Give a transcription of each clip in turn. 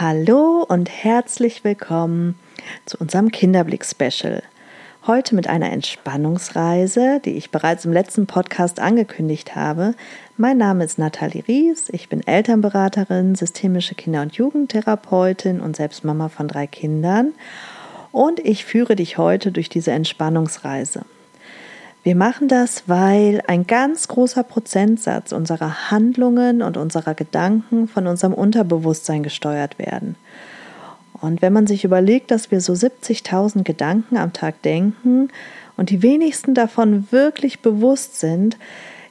Hallo und herzlich willkommen zu unserem Kinderblick-Special. Heute mit einer Entspannungsreise, die ich bereits im letzten Podcast angekündigt habe. Mein Name ist Nathalie Ries, ich bin Elternberaterin, systemische Kinder- und Jugendtherapeutin und selbst Mama von drei Kindern. Und ich führe dich heute durch diese Entspannungsreise. Wir machen das, weil ein ganz großer Prozentsatz unserer Handlungen und unserer Gedanken von unserem Unterbewusstsein gesteuert werden. Und wenn man sich überlegt, dass wir so 70.000 Gedanken am Tag denken und die wenigsten davon wirklich bewusst sind,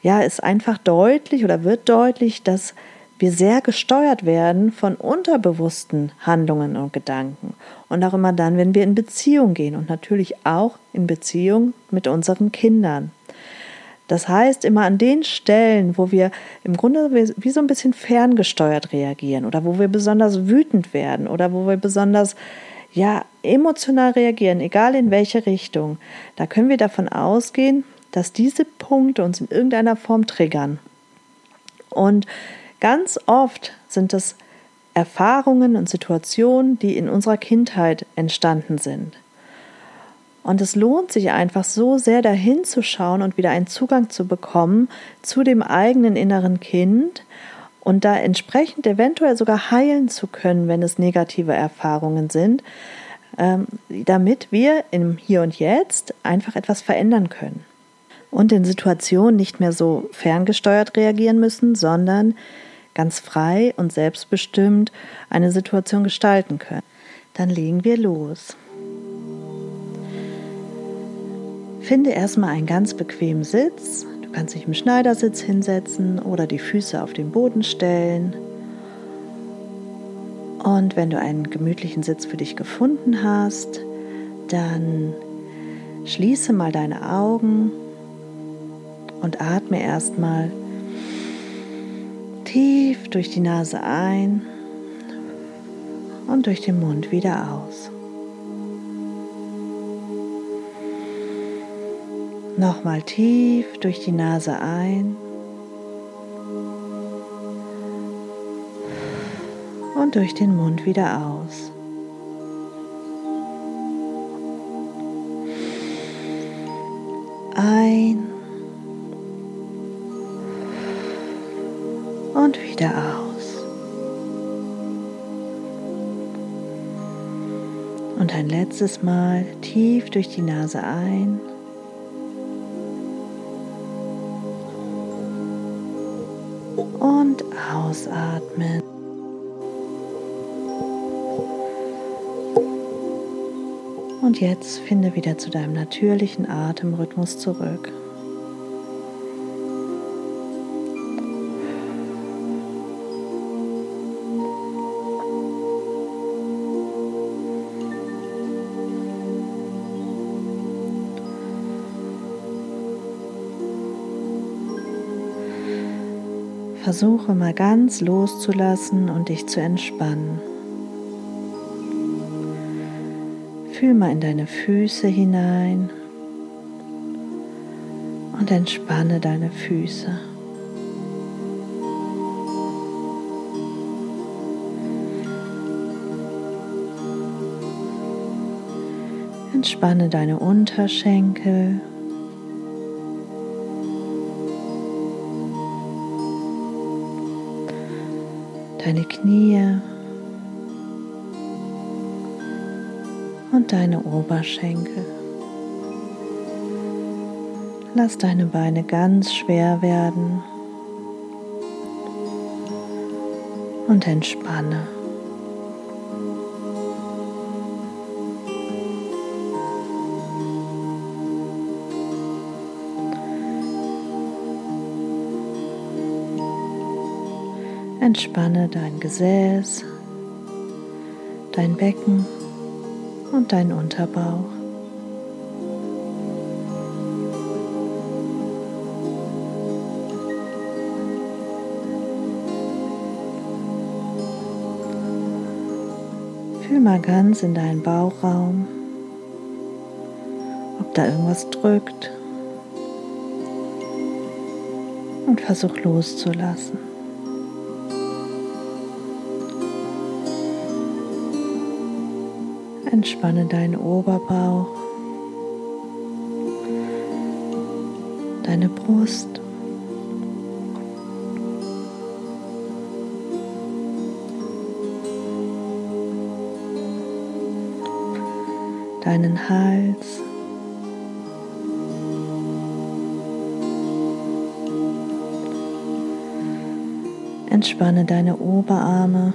ja, ist einfach deutlich oder wird deutlich, dass wir sehr gesteuert werden von unterbewussten Handlungen und Gedanken. Und auch immer dann, wenn wir in Beziehung gehen und natürlich auch in Beziehung mit unseren Kindern. Das heißt, immer an den Stellen, wo wir im Grunde wie so ein bisschen ferngesteuert reagieren oder wo wir besonders wütend werden oder wo wir besonders ja, emotional reagieren, egal in welche Richtung, da können wir davon ausgehen, dass diese Punkte uns in irgendeiner Form triggern. Und Ganz oft sind es Erfahrungen und Situationen, die in unserer Kindheit entstanden sind. Und es lohnt sich einfach so sehr dahin zu schauen und wieder einen Zugang zu bekommen zu dem eigenen inneren Kind und da entsprechend eventuell sogar heilen zu können, wenn es negative Erfahrungen sind, ähm, damit wir im Hier und Jetzt einfach etwas verändern können. Und in Situationen nicht mehr so ferngesteuert reagieren müssen, sondern ganz frei und selbstbestimmt eine Situation gestalten können. Dann legen wir los. Finde erstmal einen ganz bequemen Sitz. Du kannst dich im Schneidersitz hinsetzen oder die Füße auf den Boden stellen. Und wenn du einen gemütlichen Sitz für dich gefunden hast, dann schließe mal deine Augen und atme erstmal tief durch die Nase ein und durch den Mund wieder aus. Nochmal tief durch die Nase ein und durch den Mund wieder aus. Ein und wieder aus. Und ein letztes Mal tief durch die Nase ein. Und ausatmen. Und jetzt finde wieder zu deinem natürlichen Atemrhythmus zurück. Versuche mal ganz loszulassen und dich zu entspannen. Fühl mal in deine Füße hinein und entspanne deine Füße. Entspanne deine Unterschenkel deine Knie und deine Oberschenkel. Lass deine Beine ganz schwer werden und entspanne. Entspanne dein Gesäß, dein Becken und dein Unterbauch. Fühl mal ganz in deinen Bauchraum, ob da irgendwas drückt und versuch loszulassen. Entspanne deinen Oberbauch, deine Brust. Deinen Hals. Entspanne deine Oberarme.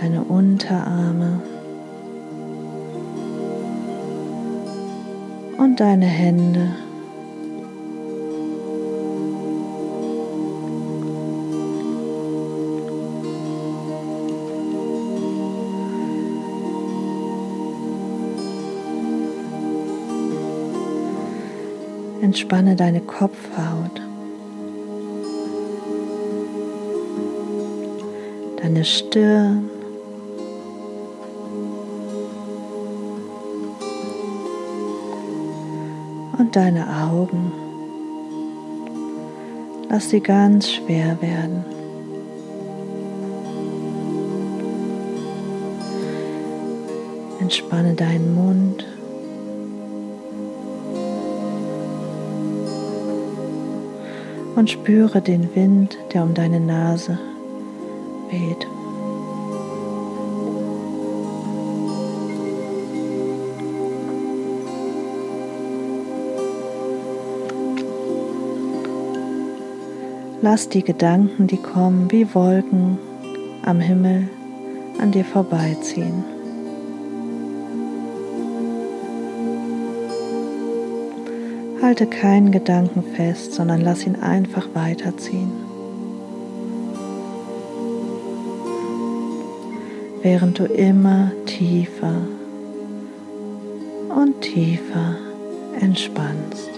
Deine Unterarme. Und deine Hände. Entspanne deine Kopfhaut, deine Stirn, deine Augen. Lass sie ganz schwer werden. Entspanne deinen Mund. und spüre den Wind, der um deine Nase weht. Lass die Gedanken, die kommen, wie Wolken am Himmel an dir vorbeiziehen. Halte keinen Gedanken fest, sondern lass ihn einfach weiterziehen. Während du immer tiefer und tiefer entspannst.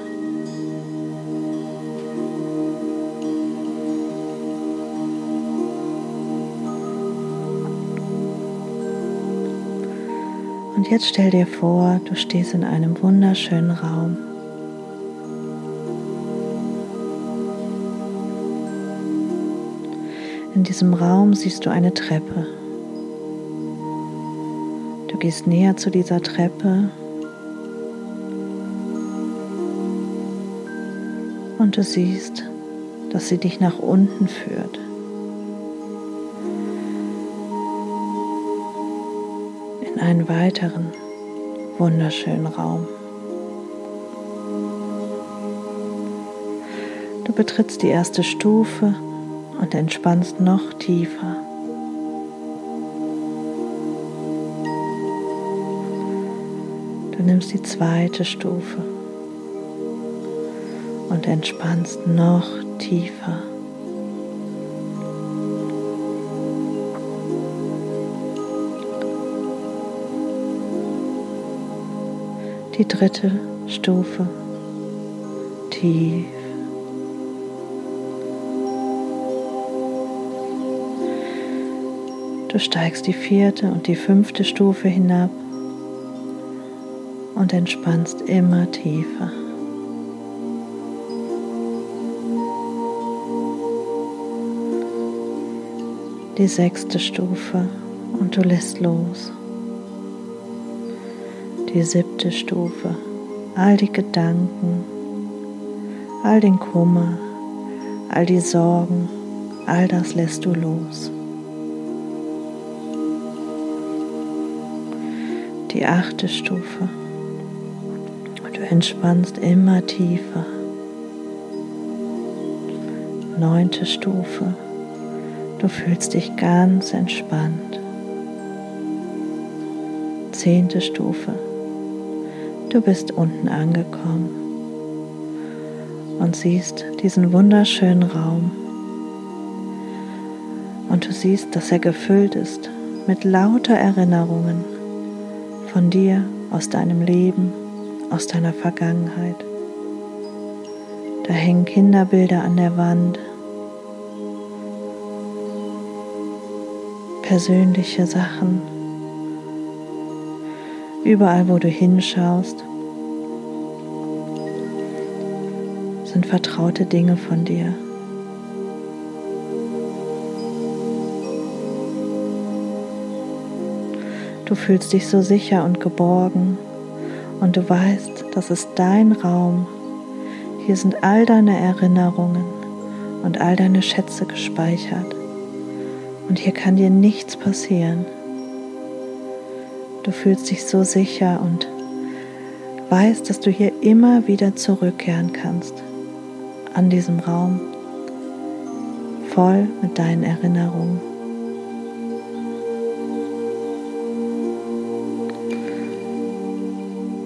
Und jetzt stell dir vor, du stehst in einem wunderschönen Raum. In diesem Raum siehst du eine Treppe. Du gehst näher zu dieser Treppe und du siehst, dass sie dich nach unten führt. In einen weiteren wunderschönen Raum. Du betrittst die erste Stufe und entspannst noch tiefer. Du nimmst die zweite Stufe und entspannst noch tiefer. Die dritte Stufe tief. Du steigst die vierte und die fünfte Stufe hinab und entspannst immer tiefer. Die sechste Stufe und du lässt los. Die siebte Stufe, all die Gedanken, all den Kummer, all die Sorgen, all das lässt du los. die achte Stufe. Du entspannst immer tiefer. Neunte Stufe. Du fühlst dich ganz entspannt. Zehnte Stufe. Du bist unten angekommen und siehst diesen wunderschönen Raum. Und du siehst, dass er gefüllt ist mit lauter Erinnerungen von dir, aus deinem Leben, aus deiner Vergangenheit. Da hängen Kinderbilder an der Wand, persönliche Sachen. Überall, wo du hinschaust, sind vertraute Dinge von dir. Du fühlst dich so sicher und geborgen und du weißt, das ist dein Raum. Hier sind all deine Erinnerungen und all deine Schätze gespeichert. Und hier kann dir nichts passieren. Du fühlst dich so sicher und weißt, dass du hier immer wieder zurückkehren kannst an diesem Raum, voll mit deinen Erinnerungen.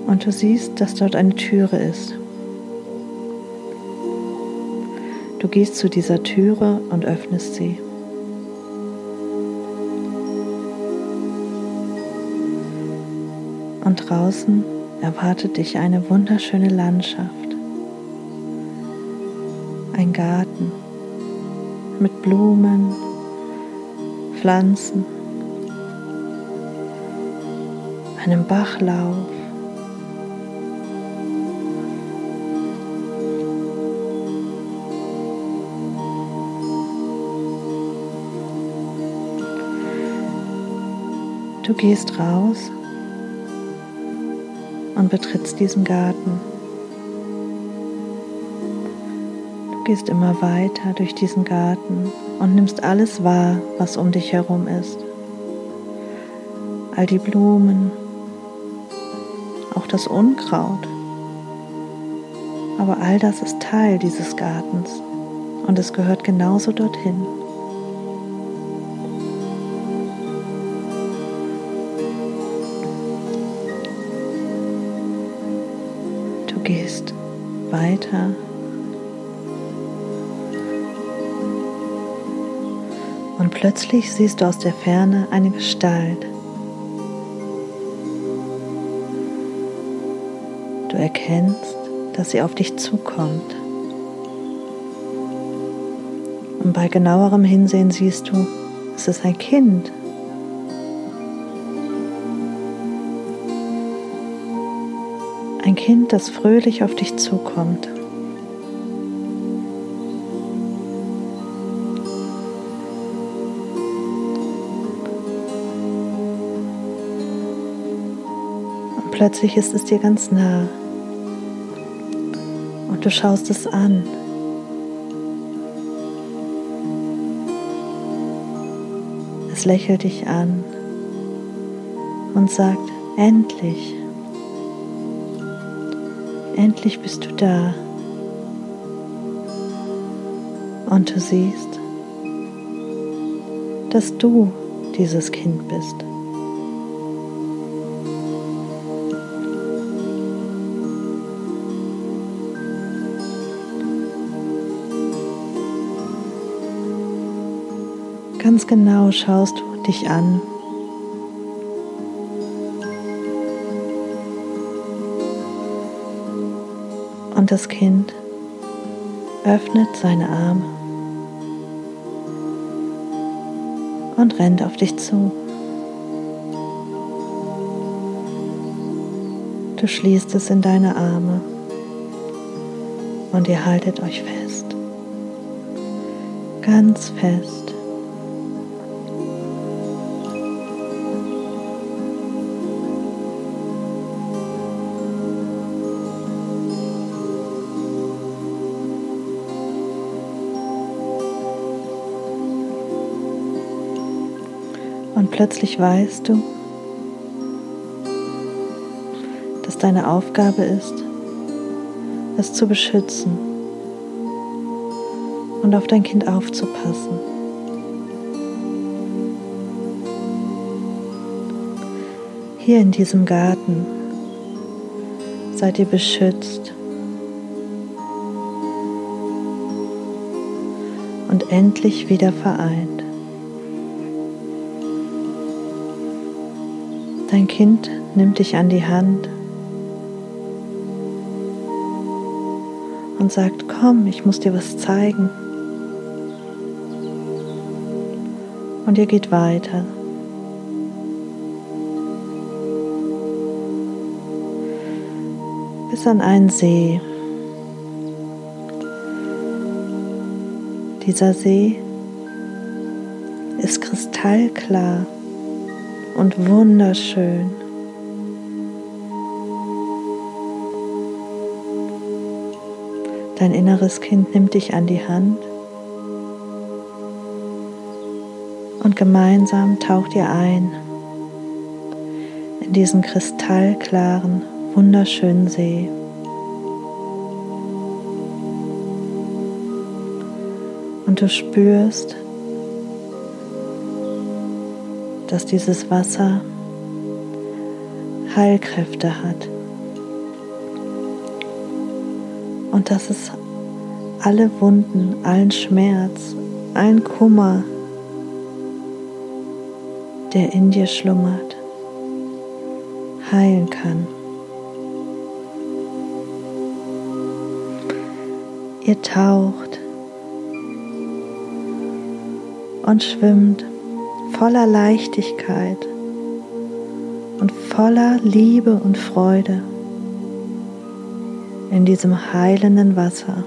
Und du siehst, dass dort eine Türe ist. Du gehst zu dieser Türe und öffnest sie. Und draußen erwartet dich eine wunderschöne Landschaft. Ein Garten mit Blumen, Pflanzen, einem Bachlauf. Du gehst raus und betrittst diesen Garten. Du gehst immer weiter durch diesen Garten und nimmst alles wahr, was um dich herum ist. All die Blumen, auch das Unkraut. Aber all das ist Teil dieses Gartens und es gehört genauso dorthin. Weiter. Und plötzlich siehst du aus der Ferne eine Gestalt. Du erkennst, dass sie auf dich zukommt. Und bei genauerem Hinsehen siehst du, es ist ein Kind, Ein Kind, das fröhlich auf dich zukommt. Und plötzlich ist es dir ganz nah. Und du schaust es an. Es lächelt dich an und sagt, endlich. Endlich bist du da. Und du siehst, dass du dieses Kind bist. Ganz genau schaust du dich an und das Kind öffnet seine Arme und rennt auf dich zu. Du schließt es in deine Arme und ihr haltet euch fest, ganz fest. Und plötzlich weißt du, dass deine Aufgabe ist, es zu beschützen und auf dein Kind aufzupassen. Hier in diesem Garten seid ihr beschützt und endlich wieder vereint. Dein Kind nimmt dich an die Hand und sagt, komm, ich muss dir was zeigen. Und ihr geht weiter. Bis an einen See. Dieser See ist kristallklar und wunderschön. Dein inneres Kind nimmt dich an die Hand und gemeinsam taucht ihr ein in diesen kristallklaren, wunderschönen See. Und du spürst, dass dieses Wasser Heilkräfte hat und dass es alle Wunden, allen Schmerz, allen Kummer, der in dir schlummert, heilen kann. Ihr taucht und schwimmt voller Leichtigkeit und voller Liebe und Freude in diesem heilenden Wasser.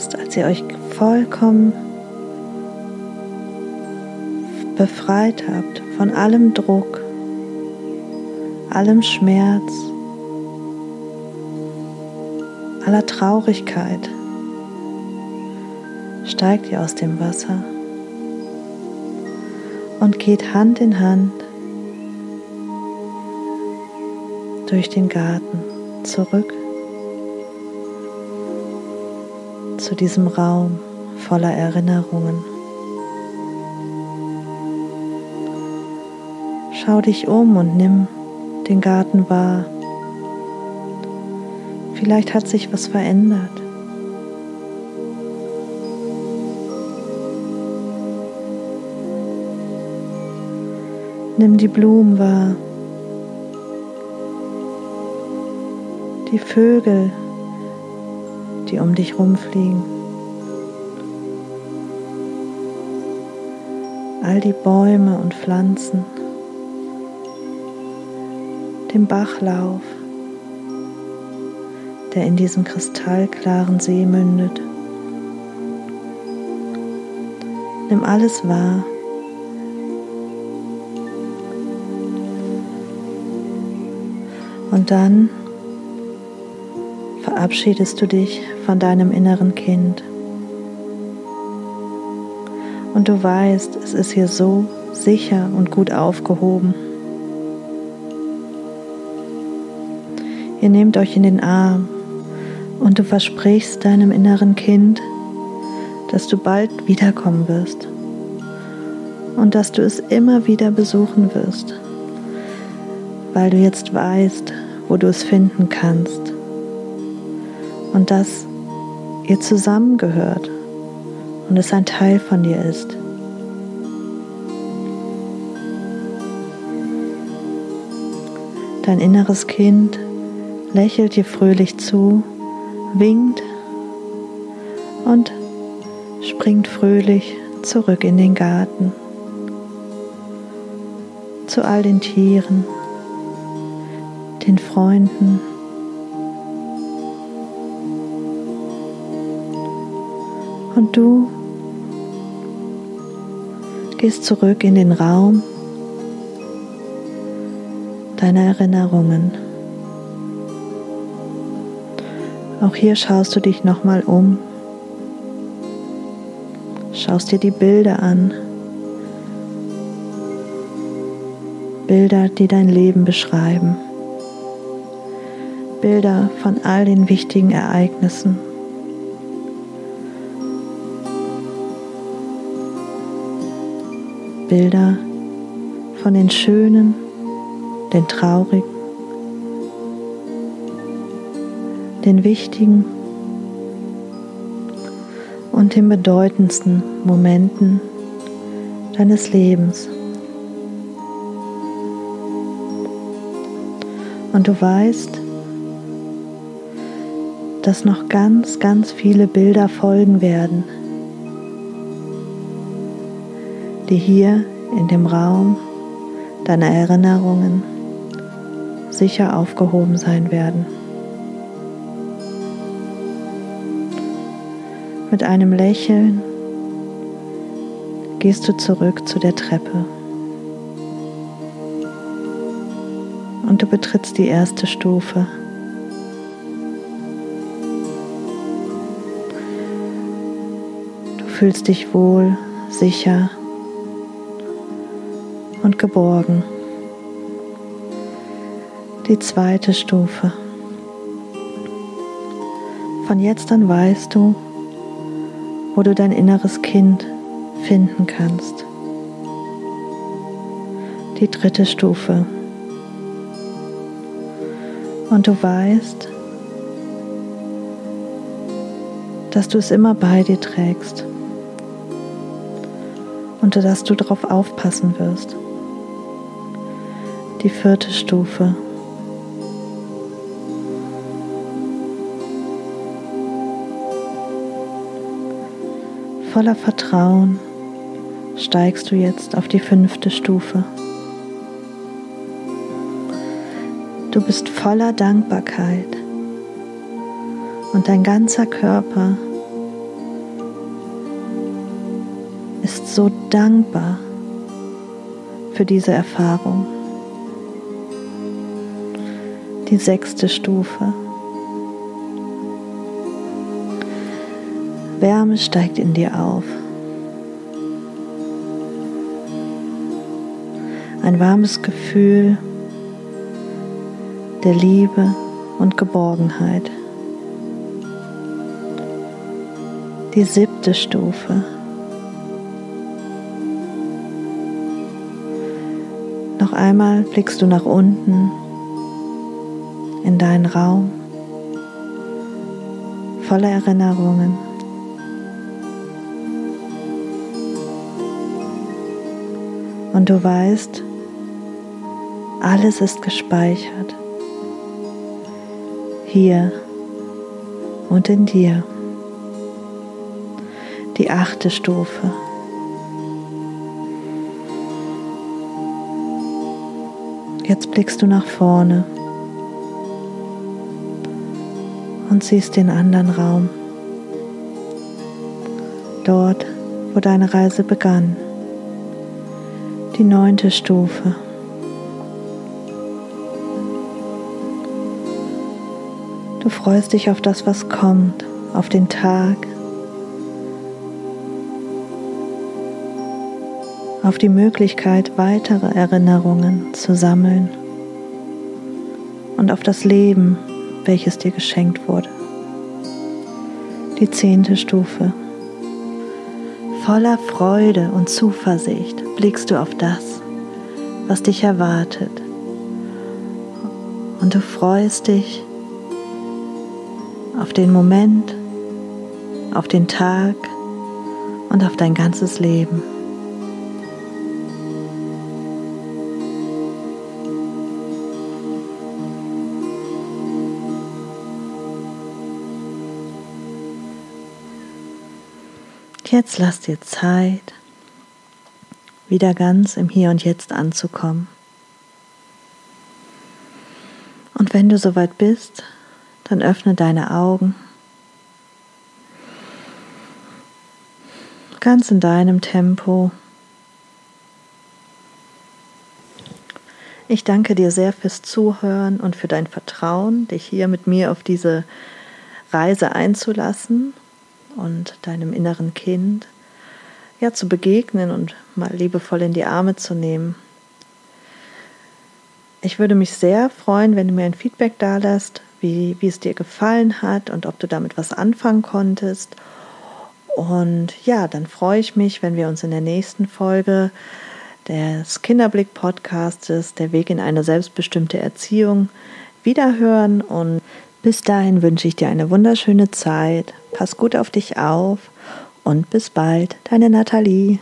Erst als ihr euch vollkommen befreit habt von allem Druck, allem Schmerz, aller Traurigkeit, steigt ihr aus dem Wasser und geht Hand in Hand durch den Garten zurück zu diesem Raum voller Erinnerungen. Schau dich um und nimm den Garten wahr. Vielleicht hat sich was verändert. Nimm die Blumen wahr, die Vögel, die um dich rumfliegen. All die Bäume und Pflanzen, den Bachlauf, der in diesem kristallklaren See mündet. Nimm alles wahr. Und dann verabschiedest du dich von deinem inneren Kind. Und du weißt, es ist hier so sicher und gut aufgehoben. Ihr nehmt euch in den Arm und du versprichst deinem inneren Kind, dass du bald wiederkommen wirst und dass du es immer wieder besuchen wirst, weil du jetzt weißt, wo du es finden kannst und dass ihr zusammengehört und es ein Teil von dir ist. Dein inneres Kind lächelt dir fröhlich zu, winkt und springt fröhlich zurück in den Garten, zu all den Tieren, den Freunden, Und du gehst zurück in den Raum deiner Erinnerungen. Auch hier schaust du dich nochmal um, schaust dir die Bilder an, Bilder, die dein Leben beschreiben, Bilder von all den wichtigen Ereignissen. Bilder von den schönen, den traurigen, den wichtigen und den bedeutendsten Momenten deines Lebens. Und du weißt, dass noch ganz, ganz viele Bilder folgen werden, die hier in dem Raum deiner Erinnerungen sicher aufgehoben sein werden. Mit einem Lächeln gehst du zurück zu der Treppe und du betrittst die erste Stufe. Du fühlst dich wohl, sicher geborgen. Die zweite Stufe. Von jetzt an weißt du, wo du dein inneres Kind finden kannst. Die dritte Stufe. Und du weißt, dass du es immer bei dir trägst und dass du darauf aufpassen wirst. Die vierte Stufe. Voller Vertrauen steigst du jetzt auf die fünfte Stufe. Du bist voller Dankbarkeit und dein ganzer Körper ist so dankbar für diese Erfahrung. Die sechste Stufe. Wärme steigt in dir auf. Ein warmes Gefühl der Liebe und Geborgenheit. Die siebte Stufe. Noch einmal blickst du nach unten in deinen Raum voller Erinnerungen. Und du weißt, alles ist gespeichert. Hier und in dir. Die achte Stufe. Jetzt blickst du nach vorne und siehst den anderen Raum. Dort, wo deine Reise begann die neunte Stufe. Du freust dich auf das, was kommt, auf den Tag, auf die Möglichkeit, weitere Erinnerungen zu sammeln und auf das Leben, welches dir geschenkt wurde. Die zehnte Stufe. Voller Freude und Zuversicht blickst du auf das, was dich erwartet. Und du freust dich auf den Moment, auf den Tag und auf dein ganzes Leben. Jetzt lass dir Zeit, wieder ganz im Hier und Jetzt anzukommen. Und wenn du soweit bist, dann öffne deine Augen. Ganz in deinem Tempo. Ich danke dir sehr fürs Zuhören und für dein Vertrauen, dich hier mit mir auf diese Reise einzulassen und deinem inneren Kind ja zu begegnen und mal liebevoll in die Arme zu nehmen. Ich würde mich sehr freuen, wenn du mir ein Feedback da lässt, wie, wie es dir gefallen hat und ob du damit was anfangen konntest. Und ja, dann freue ich mich, wenn wir uns in der nächsten Folge des Kinderblick-Podcastes Der Weg in eine selbstbestimmte Erziehung wiederhören. Und bis dahin wünsche ich dir eine wunderschöne Zeit. Pass gut auf dich auf und bis bald, deine Nathalie.